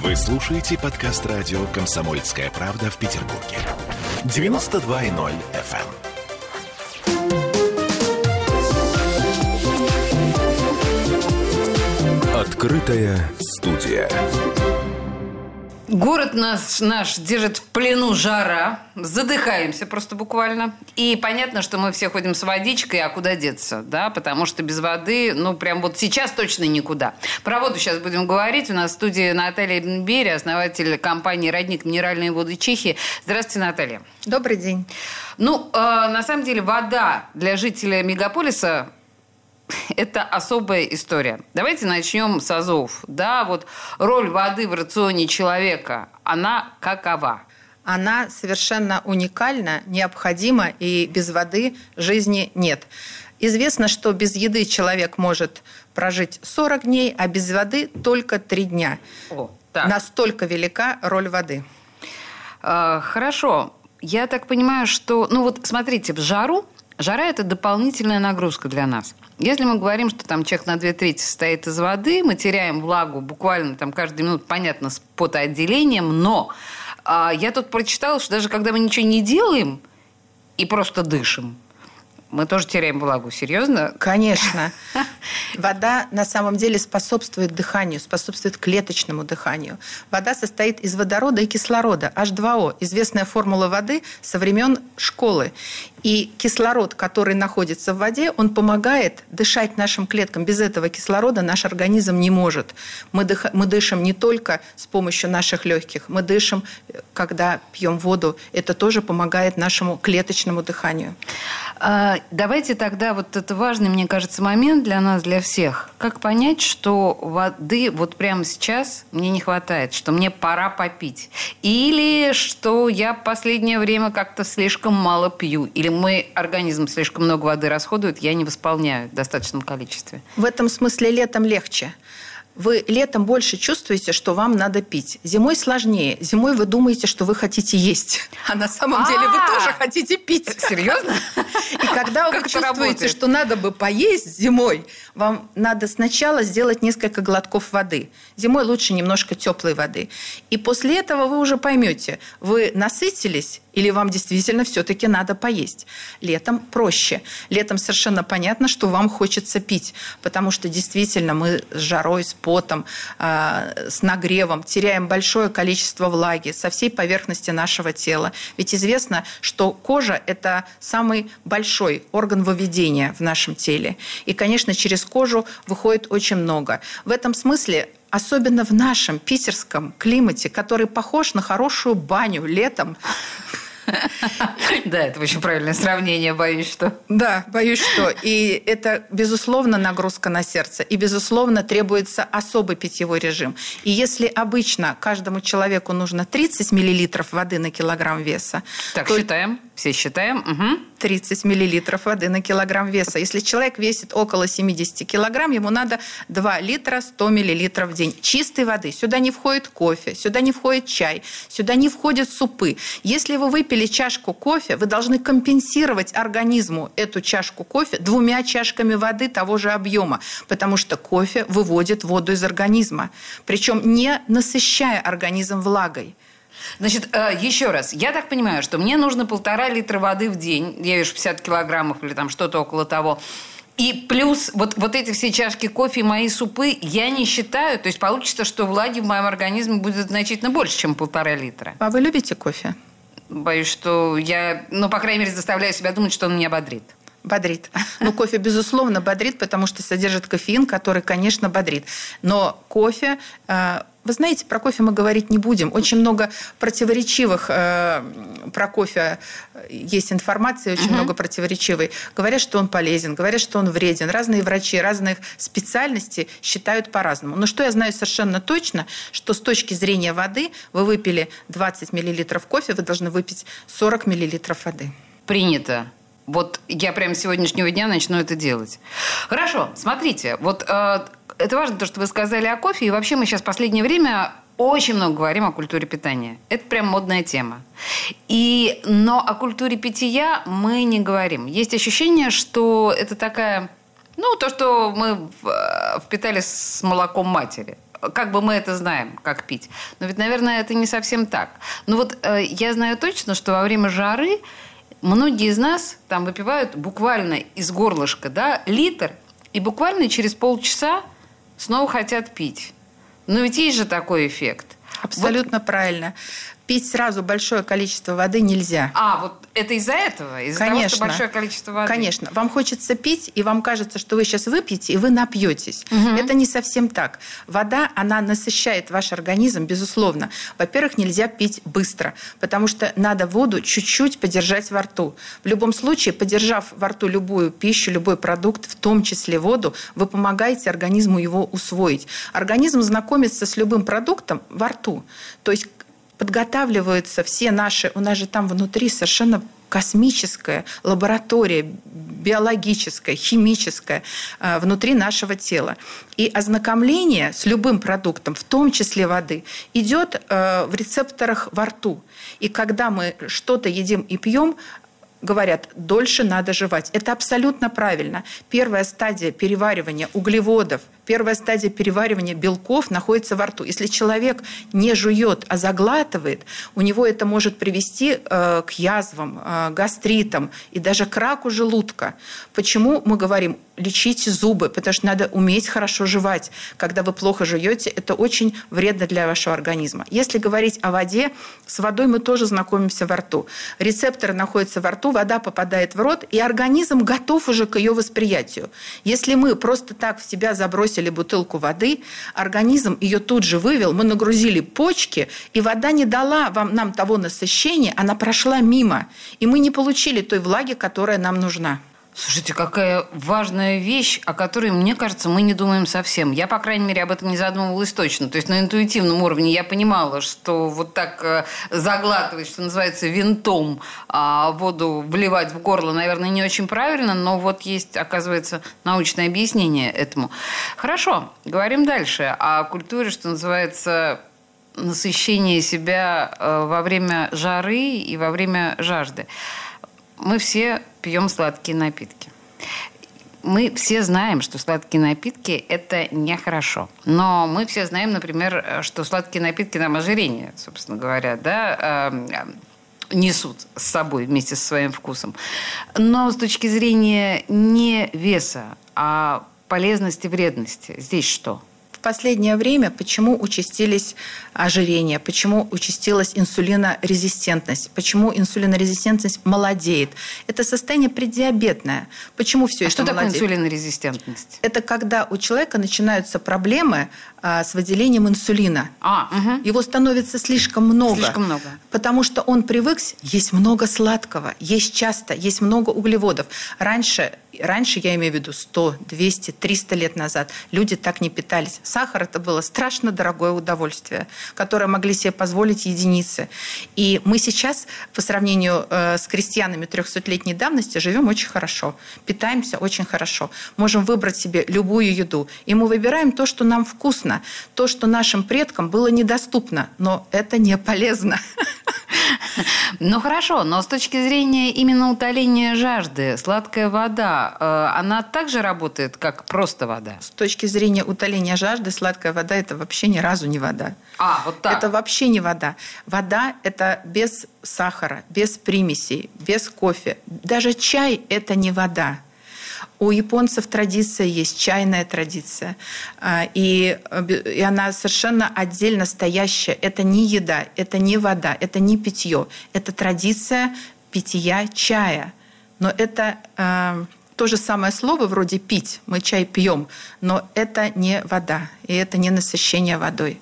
Вы слушаете подкаст радио «Комсомольская правда» в Петербурге. 92.0 FM. Открытая студия. Город нас, наш держит в плену жара. Задыхаемся просто буквально. И понятно, что мы все ходим с водичкой, а куда деться, да? Потому что без воды, ну, прям вот сейчас точно никуда. Про воду сейчас будем говорить. У нас в студии Наталья Бенбери, основатель компании «Родник Минеральные воды Чехии». Здравствуйте, Наталья. Добрый день. Ну, э, на самом деле, вода для жителя мегаполиса это особая история. Давайте начнем с азов. Да, вот роль воды в рационе человека, она какова? Она совершенно уникальна, необходима, и без воды жизни нет. Известно, что без еды человек может прожить 40 дней, а без воды только 3 дня. О, так. Настолько велика роль воды. А, хорошо. Я так понимаю, что... Ну вот смотрите, в жару Жара – это дополнительная нагрузка для нас. Если мы говорим, что там человек на две трети состоит из воды, мы теряем влагу буквально там каждую минуту, понятно, с потоотделением, но а, я тут прочитала, что даже когда мы ничего не делаем и просто дышим, мы тоже теряем влагу. Серьезно? Конечно. Вода на самом деле способствует дыханию, способствует клеточному дыханию. Вода состоит из водорода и кислорода, H2O, известная формула воды со времен школы. И кислород, который находится в воде, он помогает дышать нашим клеткам. Без этого кислорода наш организм не может. Мы, дых, мы дышим не только с помощью наших легких, мы дышим, когда пьем воду. Это тоже помогает нашему клеточному дыханию. А, давайте тогда, вот это важный, мне кажется, момент для нас, для всех. Как понять, что воды вот прямо сейчас мне не хватает, что мне пора попить? Или что я последнее время как-то слишком мало пью? Или мой организм слишком много воды расходует, я не восполняю в достаточном количестве. В этом смысле летом легче. Вы летом больше чувствуете, что вам надо пить. Зимой сложнее. Зимой вы думаете, что вы хотите есть. А на самом деле вы тоже хотите пить. Серьезно? И когда вы чувствуете, что надо бы поесть зимой, вам надо сначала сделать несколько глотков воды. Зимой лучше немножко теплой воды. И после этого вы уже поймете, вы насытились или вам действительно все-таки надо поесть. Летом проще. Летом совершенно понятно, что вам хочется пить, потому что действительно мы с жарой, с потом, э, с нагревом теряем большое количество влаги со всей поверхности нашего тела. Ведь известно, что кожа – это самый большой орган выведения в нашем теле. И, конечно, через кожу выходит очень много. В этом смысле особенно в нашем питерском климате, который похож на хорошую баню летом, Да, это очень правильное сравнение, боюсь, что. Да, боюсь, что. И это, безусловно, нагрузка на сердце. И, безусловно, требуется особый питьевой режим. И если обычно каждому человеку нужно 30 миллилитров воды на килограмм веса... Так, то... считаем. Все считаем. Угу. 30 миллилитров воды на килограмм веса. Если человек весит около 70 килограмм, ему надо 2 литра 100 миллилитров в день чистой воды. Сюда не входит кофе, сюда не входит чай, сюда не входят супы. Если вы выпили чашку кофе, вы должны компенсировать организму эту чашку кофе двумя чашками воды того же объема, потому что кофе выводит воду из организма, причем не насыщая организм влагой. Значит, э, еще раз, я так понимаю, что мне нужно полтора литра воды в день, я вижу 50 килограммов или там что-то около того, и плюс вот, вот эти все чашки кофе и мои супы я не считаю. То есть получится, что влаги в моем организме будет значительно больше, чем полтора литра. А вы любите кофе? Боюсь, что я, ну, по крайней мере, заставляю себя думать, что он меня бодрит. Бодрит. Ну, кофе, безусловно, бодрит, потому что содержит кофеин, который, конечно, бодрит. Но кофе э, вы знаете, про кофе мы говорить не будем. Очень много противоречивых э, про кофе э, есть информации, очень угу. много противоречивой. Говорят, что он полезен, говорят, что он вреден. Разные врачи разных специальностей считают по-разному. Но что я знаю совершенно точно, что с точки зрения воды вы выпили 20 мл кофе, вы должны выпить 40 мл воды. Принято. Вот я прямо с сегодняшнего дня начну это делать. Хорошо, смотрите, вот э, это важно, то, что вы сказали о кофе. И вообще мы сейчас в последнее время очень много говорим о культуре питания. Это прям модная тема. И, но о культуре питья мы не говорим. Есть ощущение, что это такая... Ну, то, что мы впитали с молоком матери. как бы мы это знаем, как пить. Но ведь, наверное, это не совсем так. Ну вот э, я знаю точно, что во время жары многие из нас там выпивают буквально из горлышка, да, литр, и буквально через полчаса снова хотят пить. Но ведь есть же такой эффект. Абсолютно вот. правильно пить сразу большое количество воды нельзя. А, вот это из-за этого? Из-за Конечно. того, что большое количество воды? Конечно. Вам хочется пить, и вам кажется, что вы сейчас выпьете, и вы напьетесь. Угу. Это не совсем так. Вода, она насыщает ваш организм, безусловно. Во-первых, нельзя пить быстро, потому что надо воду чуть-чуть подержать во рту. В любом случае, подержав во рту любую пищу, любой продукт, в том числе воду, вы помогаете организму его усвоить. Организм знакомится с любым продуктом во рту. То есть подготавливаются все наши, у нас же там внутри совершенно космическая лаборатория, биологическая, химическая э, внутри нашего тела. И ознакомление с любым продуктом, в том числе воды, идет э, в рецепторах во рту. И когда мы что-то едим и пьем, говорят, дольше надо жевать. Это абсолютно правильно. Первая стадия переваривания углеводов, Первая стадия переваривания белков находится во рту. Если человек не жует, а заглатывает, у него это может привести э, к язвам, э, гастритам и даже к раку желудка. Почему мы говорим лечите зубы, потому что надо уметь хорошо жевать. Когда вы плохо жуете, это очень вредно для вашего организма. Если говорить о воде, с водой мы тоже знакомимся во рту. Рецепторы находятся во рту, вода попадает в рот, и организм готов уже к ее восприятию. Если мы просто так в себя забросим бросили бутылку воды, организм ее тут же вывел, мы нагрузили почки, и вода не дала вам, нам того насыщения, она прошла мимо, и мы не получили той влаги, которая нам нужна. Слушайте, какая важная вещь, о которой, мне кажется, мы не думаем совсем. Я, по крайней мере, об этом не задумывалась точно. То есть на интуитивном уровне я понимала, что вот так э, заглатывать, что называется, винтом а воду вливать в горло, наверное, не очень правильно, но вот есть, оказывается, научное объяснение этому. Хорошо, говорим дальше о культуре, что называется, насыщение себя э, во время жары и во время жажды мы все пьем сладкие напитки. Мы все знаем, что сладкие напитки – это нехорошо. Но мы все знаем, например, что сладкие напитки нам ожирение, собственно говоря, да, эм, несут с собой вместе со своим вкусом. Но с точки зрения не веса, а полезности, вредности, здесь что – последнее время почему участились ожирения, почему участилась инсулинорезистентность, почему инсулинорезистентность молодеет. Это состояние преддиабетное. Почему все а это что молодеет? такое инсулинорезистентность? Это когда у человека начинаются проблемы а, с выделением инсулина. А, угу. Его становится слишком много. Слишком много. Потому что он привык есть много сладкого, есть часто, есть много углеводов. Раньше, раньше я имею в виду 100, 200, 300 лет назад, люди так не питались. Сахар это было страшно дорогое удовольствие, которое могли себе позволить единицы. И мы сейчас, по сравнению э, с крестьянами 300-летней давности, живем очень хорошо, питаемся очень хорошо, можем выбрать себе любую еду. И мы выбираем то, что нам вкусно. То, что нашим предкам было недоступно, но это не полезно. Ну хорошо, но с точки зрения именно утоления жажды, сладкая вода, э, она также работает, как просто вода? С точки зрения утоления жажды, сладкая вода – это вообще ни разу не вода. А, вот так? Это вообще не вода. Вода – это без сахара, без примесей, без кофе. Даже чай – это не вода. У японцев традиция есть, чайная традиция. А, и, и она совершенно отдельно стоящая. Это не еда, это не вода, это не питье. Это традиция питья чая. Но это э, то же самое слово вроде пить. Мы чай пьем, но это не вода, и это не насыщение водой.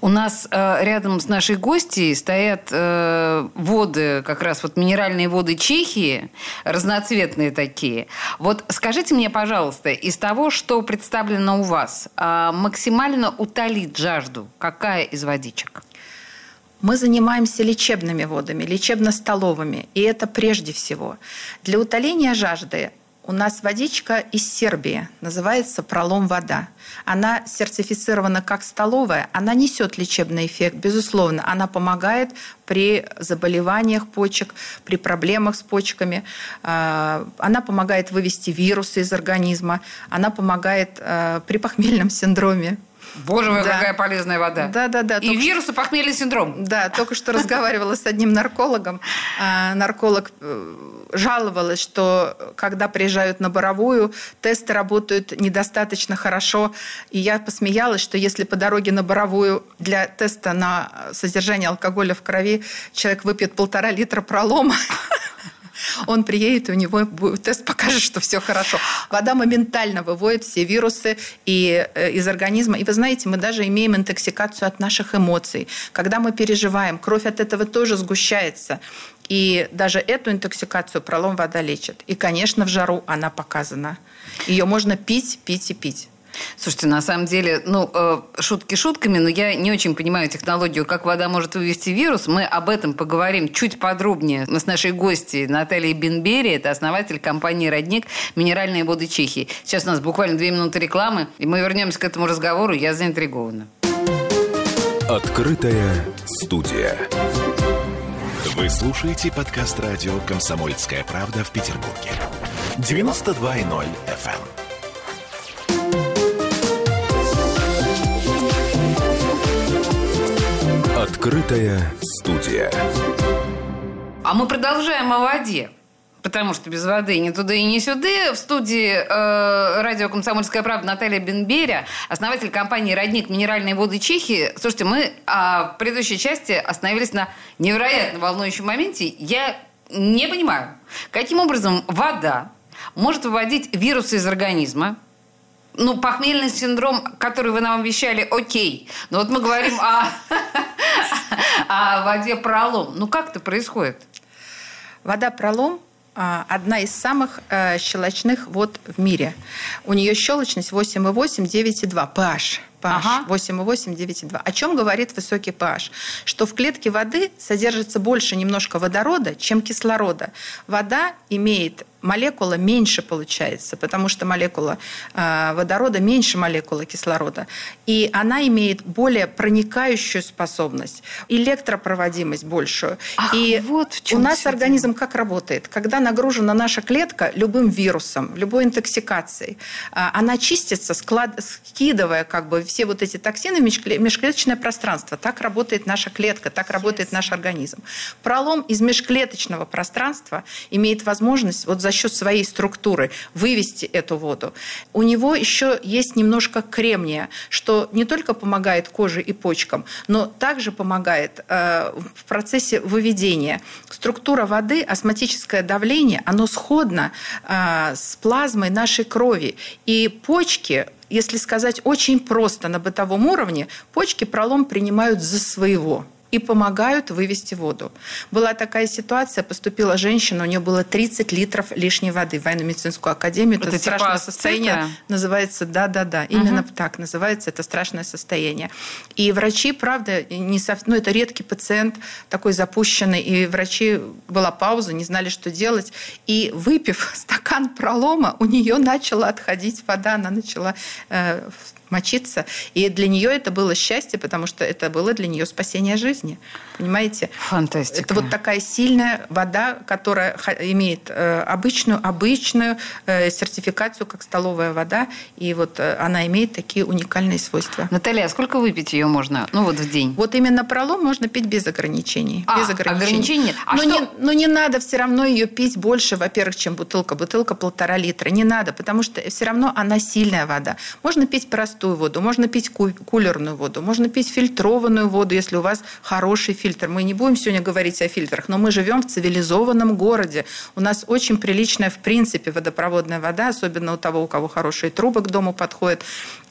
У нас э, рядом с нашей гостьей стоят э, воды, как раз вот минеральные воды Чехии, разноцветные такие. Вот скажите мне, пожалуйста, из того, что представлено у вас, э, максимально утолит жажду какая из водичек? Мы занимаемся лечебными водами, лечебно-столовыми, и это прежде всего. Для утоления жажды у нас водичка из Сербии, называется «Пролом вода». Она сертифицирована как столовая, она несет лечебный эффект, безусловно. Она помогает при заболеваниях почек, при проблемах с почками. А, она помогает вывести вирусы из организма. Она помогает а, при похмельном синдроме Боже мой, да. какая полезная вода. Да, да, да. И только... вирус и похмельный синдром. Да, только что разговаривала с одним наркологом. А, нарколог э, жаловалась, что когда приезжают на Боровую, тесты работают недостаточно хорошо. И я посмеялась, что если по дороге на Боровую для теста на содержание алкоголя в крови человек выпьет полтора литра пролома, он приедет, и у него тест покажет, что все хорошо. Вода моментально выводит все вирусы и, э, из организма. И вы знаете, мы даже имеем интоксикацию от наших эмоций. Когда мы переживаем, кровь от этого тоже сгущается. И даже эту интоксикацию пролом вода лечит. И, конечно, в жару она показана. Ее можно пить, пить и пить. Слушайте, на самом деле, ну, э, шутки шутками, но я не очень понимаю технологию, как вода может вывести вирус. Мы об этом поговорим чуть подробнее с нашей гостьей Натальей Бенбери. Это основатель компании «Родник. Минеральные воды Чехии». Сейчас у нас буквально две минуты рекламы, и мы вернемся к этому разговору. Я заинтригована. Открытая студия. Вы слушаете подкаст радио «Комсомольская правда» в Петербурге. 92.0 FM. Открытая студия. А мы продолжаем о воде. Потому что без воды ни туда и ни сюда. В студии э, радио «Комсомольская правда» Наталья Бенберя, основатель компании «Родник. Минеральные воды Чехии». Слушайте, мы э, в предыдущей части остановились на невероятно волнующем моменте. Я не понимаю, каким образом вода может выводить вирусы из организма, ну, похмельный синдром, который вы нам обещали, окей. Но вот мы говорим о, о воде пролом. Ну, как это происходит? Вода пролом а, одна из самых э, щелочных вод в мире. У нее щелочность 8,8, 9,2 pH pH ага. 8,8, 9,2. О чем говорит высокий pH? Что в клетке воды содержится больше немножко водорода, чем кислорода. Вода имеет молекула меньше получается, потому что молекула э, водорода меньше молекулы кислорода. И она имеет более проникающую способность, электропроводимость большую. Ах, и вот в чем у нас организм как работает? Когда нагружена наша клетка любым вирусом, любой интоксикацией, э, она чистится, склад... скидывая как бы все вот эти токсины в межклеточное пространство. Так работает наша клетка, так работает yes. наш организм. Пролом из межклеточного пространства имеет возможность вот за счет своей структуры вывести эту воду. У него еще есть немножко кремния, что не только помогает коже и почкам, но также помогает э, в процессе выведения. Структура воды, астматическое давление, оно сходно э, с плазмой нашей крови. И почки если сказать очень просто на бытовом уровне, почки пролом принимают за своего и помогают вывести воду. Была такая ситуация, поступила женщина, у нее было 30 литров лишней воды в военно-медицинскую академию. Это, это типа страшное состояние. Цика? Называется, да-да-да, именно угу. так называется, это страшное состояние. И врачи, правда, не сов... ну, это редкий пациент, такой запущенный, и врачи, была пауза, не знали, что делать. И выпив стакан пролома, у нее начала отходить вода, она начала э, мочиться. И для нее это было счастье, потому что это было для нее спасение жизни. Понимаете? Фантастика. Это вот такая сильная вода, которая имеет э, обычную, обычную э, сертификацию, как столовая вода, и вот э, она имеет такие уникальные свойства. Наталья, а сколько выпить ее можно, ну вот в день? Вот именно пролом можно пить без ограничений. А, без ограничений. ограничений? А но, что? не, но не надо все равно ее пить больше, во-первых, чем бутылка. Бутылка полтора литра. Не надо, потому что все равно она сильная вода. Можно пить простую воду, можно пить кулерную воду, можно пить фильтрованную воду, если у вас хороший фильтр фильтр. Мы не будем сегодня говорить о фильтрах, но мы живем в цивилизованном городе. У нас очень приличная, в принципе, водопроводная вода, особенно у того, у кого хорошие трубы к дому подходят.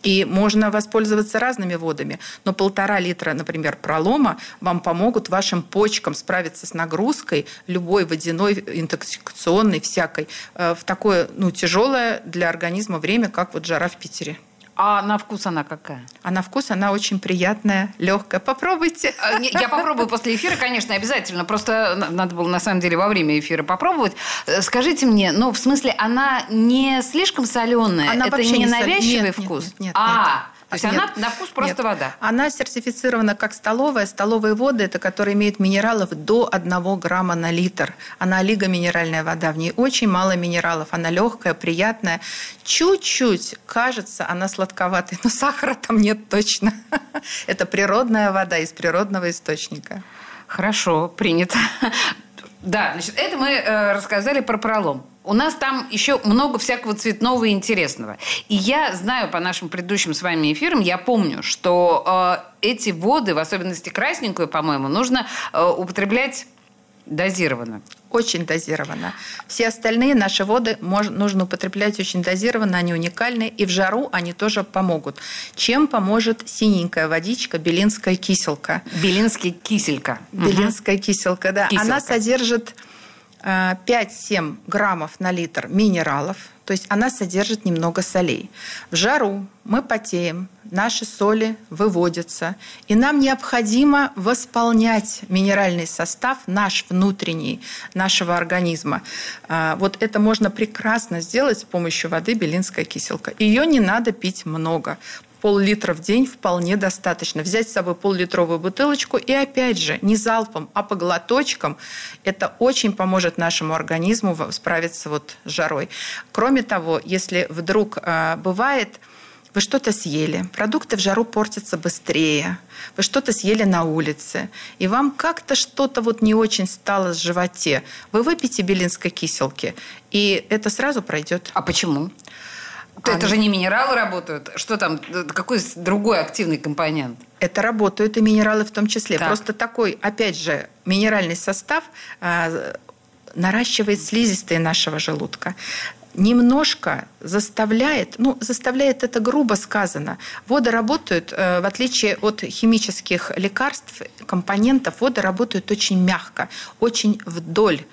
И можно воспользоваться разными водами. Но полтора литра, например, пролома вам помогут вашим почкам справиться с нагрузкой любой водяной, интоксикационной, всякой, э, в такое ну, тяжелое для организма время, как вот жара в Питере. А на вкус она какая? А на вкус она очень приятная, легкая. Попробуйте. А, я попробую после эфира, конечно, обязательно. Просто надо было на самом деле во время эфира попробовать. Э, скажите мне, ну, в смысле, она не слишком соленая? Она Это вообще не навязчивый нет, вкус? Нет, нет, нет, а, То есть Нет. она на вкус просто Нет. вода? Она сертифицирована как столовая. Столовые воды – это которые имеют минералов до 1 грамма на литр. Она олигоминеральная вода. В ней очень мало минералов. Она легкая, приятная. Чуть-чуть, кажется, она сладковатой, но сахара там нет точно. Это природная вода из природного источника. Хорошо, принято. Да, значит, это мы э, рассказали про пролом. У нас там еще много всякого цветного и интересного. И я знаю по нашим предыдущим с вами эфирам, я помню, что э, эти воды, в особенности красненькую, по-моему, нужно э, употреблять дозированно. Очень дозированно. Все остальные наши воды нужно употреблять очень дозированно, они уникальны, и в жару они тоже помогут. Чем поможет синенькая водичка, белинская киселка? Белинский киселька. Белинская угу. киселка, да. Киселка. Она содержит 5-7 э, граммов на литр минералов, то есть она содержит немного солей. В жару мы потеем, наши соли выводятся, и нам необходимо восполнять минеральный состав наш внутренний, нашего организма. Э, вот это можно прекрасно сделать с помощью воды белинская киселка. Ее не надо пить много пол-литра в день вполне достаточно. Взять с собой пол-литровую бутылочку и опять же не залпом, а по глоточкам. Это очень поможет нашему организму справиться вот с жарой. Кроме того, если вдруг э, бывает вы что-то съели, продукты в жару портятся быстрее, вы что-то съели на улице, и вам как-то что-то вот не очень стало в животе, вы выпейте белинской киселки, и это сразу пройдет. А почему? Это а... же не минералы работают. Что там? Какой другой активный компонент? Это работают и минералы в том числе. Так. Просто такой, опять же, минеральный состав а, наращивает слизистые нашего желудка немножко заставляет, ну, заставляет это грубо сказано. Воды работают, э, в отличие от химических лекарств, компонентов, воды работают очень мягко, очень вдоль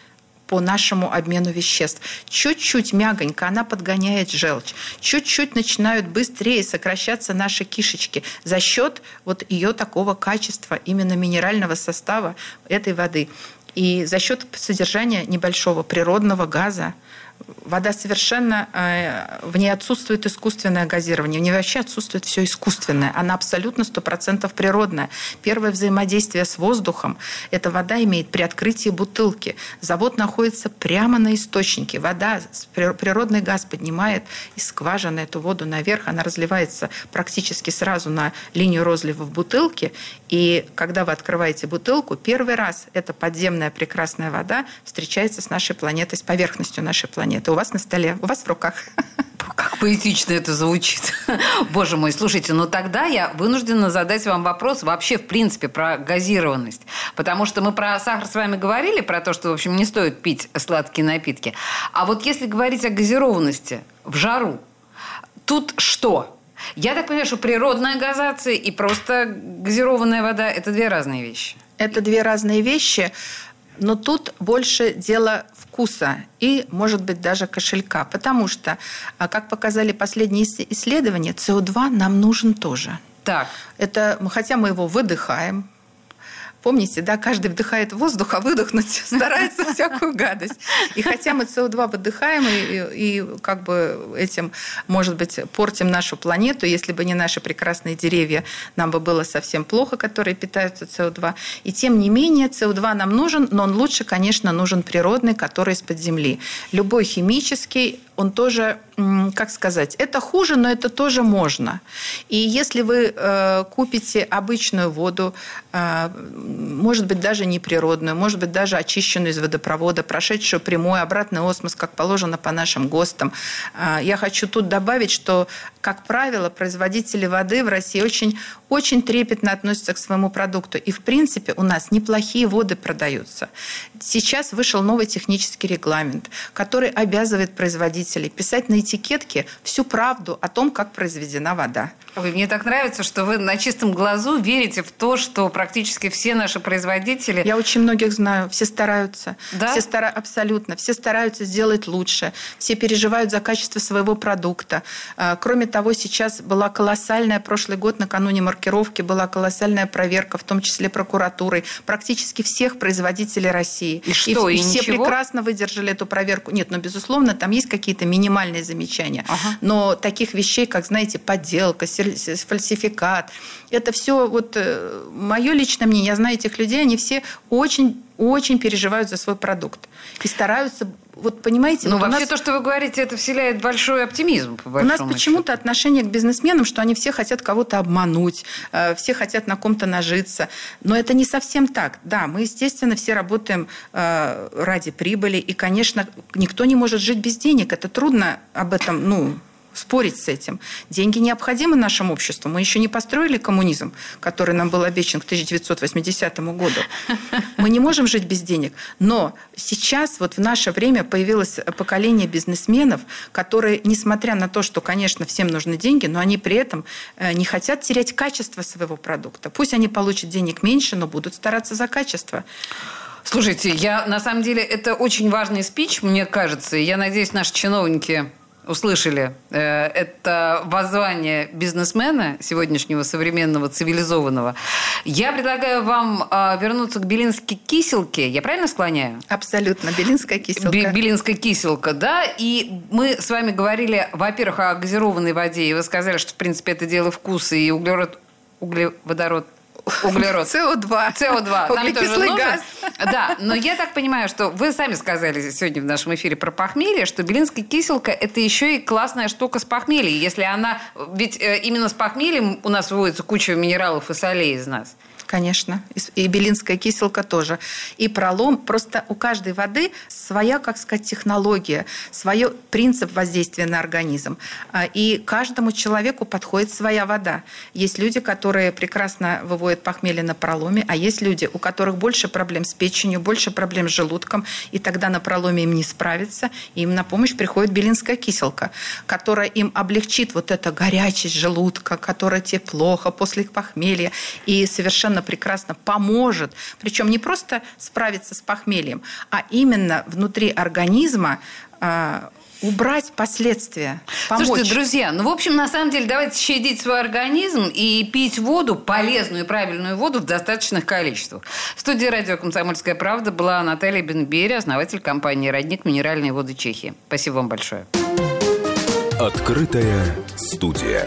по нашему обмену веществ. Чуть-чуть мягонько она подгоняет желчь. Чуть-чуть начинают быстрее сокращаться наши кишечки за счет вот ее такого качества, именно минерального состава этой воды. И за счет содержания небольшого природного газа, вода совершенно, э, в ней отсутствует искусственное газирование, в ней вообще отсутствует все искусственное. Она абсолютно 100% природная. Первое взаимодействие с воздухом, эта вода имеет при открытии бутылки. Завод находится прямо на источнике. Вода, природный газ поднимает из скважины эту воду наверх, она разливается практически сразу на линию розлива в бутылке. И когда вы открываете бутылку, первый раз эта подземная прекрасная вода встречается с нашей планетой, с поверхностью нашей планеты планеты у вас на столе, у вас в руках. Как поэтично это звучит. Боже мой, слушайте, ну тогда я вынуждена задать вам вопрос вообще, в принципе, про газированность. Потому что мы про сахар с вами говорили, про то, что, в общем, не стоит пить сладкие напитки. А вот если говорить о газированности в жару, тут что? Я так понимаю, что природная газация и просто газированная вода – это две разные вещи. Это две разные вещи. Но тут больше дело вкуса и, может быть, даже кошелька. Потому что, а, как показали последние исследования, СО2 нам нужен тоже. Так. Это, хотя мы его выдыхаем, Помните, да, каждый вдыхает воздух, а выдохнуть старается всякую гадость. И хотя мы СО2 выдыхаем и, и как бы этим, может быть, портим нашу планету, если бы не наши прекрасные деревья, нам бы было совсем плохо, которые питаются СО2. И тем не менее, СО2 нам нужен, но он лучше, конечно, нужен природный, который из-под земли. Любой химический он тоже, как сказать, это хуже, но это тоже можно. И если вы э, купите обычную воду, э, может быть, даже не природную, может быть, даже очищенную из водопровода, прошедшую прямой обратный осмос, как положено по нашим ГОСТам, э, я хочу тут добавить, что, как правило, производители воды в России очень, очень трепетно относятся к своему продукту. И, в принципе, у нас неплохие воды продаются. Сейчас вышел новый технический регламент, который обязывает производить производителей писать на этикетке всю правду о том, как произведена вода. Ой, мне так нравится, что вы на чистом глазу верите в то, что практически все наши производители... Я очень многих знаю, все стараются. Да? Все стара... Абсолютно. Все стараются сделать лучше. Все переживают за качество своего продукта. А, кроме того, сейчас была колоссальная, прошлый год накануне маркировки была колоссальная проверка, в том числе прокуратурой, практически всех производителей России. И что, и, и все прекрасно выдержали эту проверку. Нет, но, ну, безусловно, там есть какие какие-то минимальные замечания. Ага. Но таких вещей, как, знаете, подделка, фальсификат, это все вот э, мое личное мнение. Я знаю этих людей, они все очень очень переживают за свой продукт и стараются вот понимаете... Ну, вот вообще нас... то, что вы говорите, это вселяет большой оптимизм, по У нас почему-то отношение к бизнесменам, что они все хотят кого-то обмануть, э, все хотят на ком-то нажиться. Но это не совсем так. Да, мы, естественно, все работаем э, ради прибыли, и, конечно, никто не может жить без денег. Это трудно об этом, ну, спорить с этим. Деньги необходимы нашему обществу. Мы еще не построили коммунизм, который нам был обещан к 1980 году. Мы не можем жить без денег. Но сейчас, вот в наше время, появилось поколение бизнесменов, которые, несмотря на то, что, конечно, всем нужны деньги, но они при этом э, не хотят терять качество своего продукта. Пусть они получат денег меньше, но будут стараться за качество. Слушайте, я на самом деле это очень важный спич, мне кажется. Я надеюсь, наши чиновники услышали. Э, это воззвание бизнесмена сегодняшнего современного цивилизованного. Я предлагаю вам а, вернуться к Белинской киселке. Я правильно склоняю? Абсолютно. Белинская киселка. Белинская киселка, да. И мы с вами говорили, во-первых, о газированной воде. И вы сказали, что, в принципе, это дело вкуса. И углерод, углеводород Углерод. СО2. СО2. Углекислый газ. Да, но я так понимаю, что вы сами сказали сегодня в нашем эфире про похмелье, что белинская киселка – это еще и классная штука с похмельем. Если она... Ведь э, именно с похмельем у нас выводится куча минералов и солей из нас. Конечно. И белинская киселка тоже. И пролом. Просто у каждой воды своя, как сказать, технология, свой принцип воздействия на организм. А, и каждому человеку подходит своя вода. Есть люди, которые прекрасно выводят похмелье на проломе, а есть люди, у которых больше проблем с печенью, больше проблем с желудком, и тогда на проломе им не справиться. И им на помощь приходит белинская киселка, которая им облегчит вот это горячесть желудка, которая тебе плохо после похмелья, и совершенно совершенно прекрасно поможет, причем не просто справиться с похмельем, а именно внутри организма а, убрать последствия, помочь. Слушайте, друзья, ну, в общем, на самом деле, давайте щадить свой организм и пить воду, полезную и правильную воду в достаточных количествах. В студии радио «Комсомольская правда» была Наталья Бенбери, основатель компании «Родник. Минеральные воды Чехии». Спасибо вам большое. Открытая студия.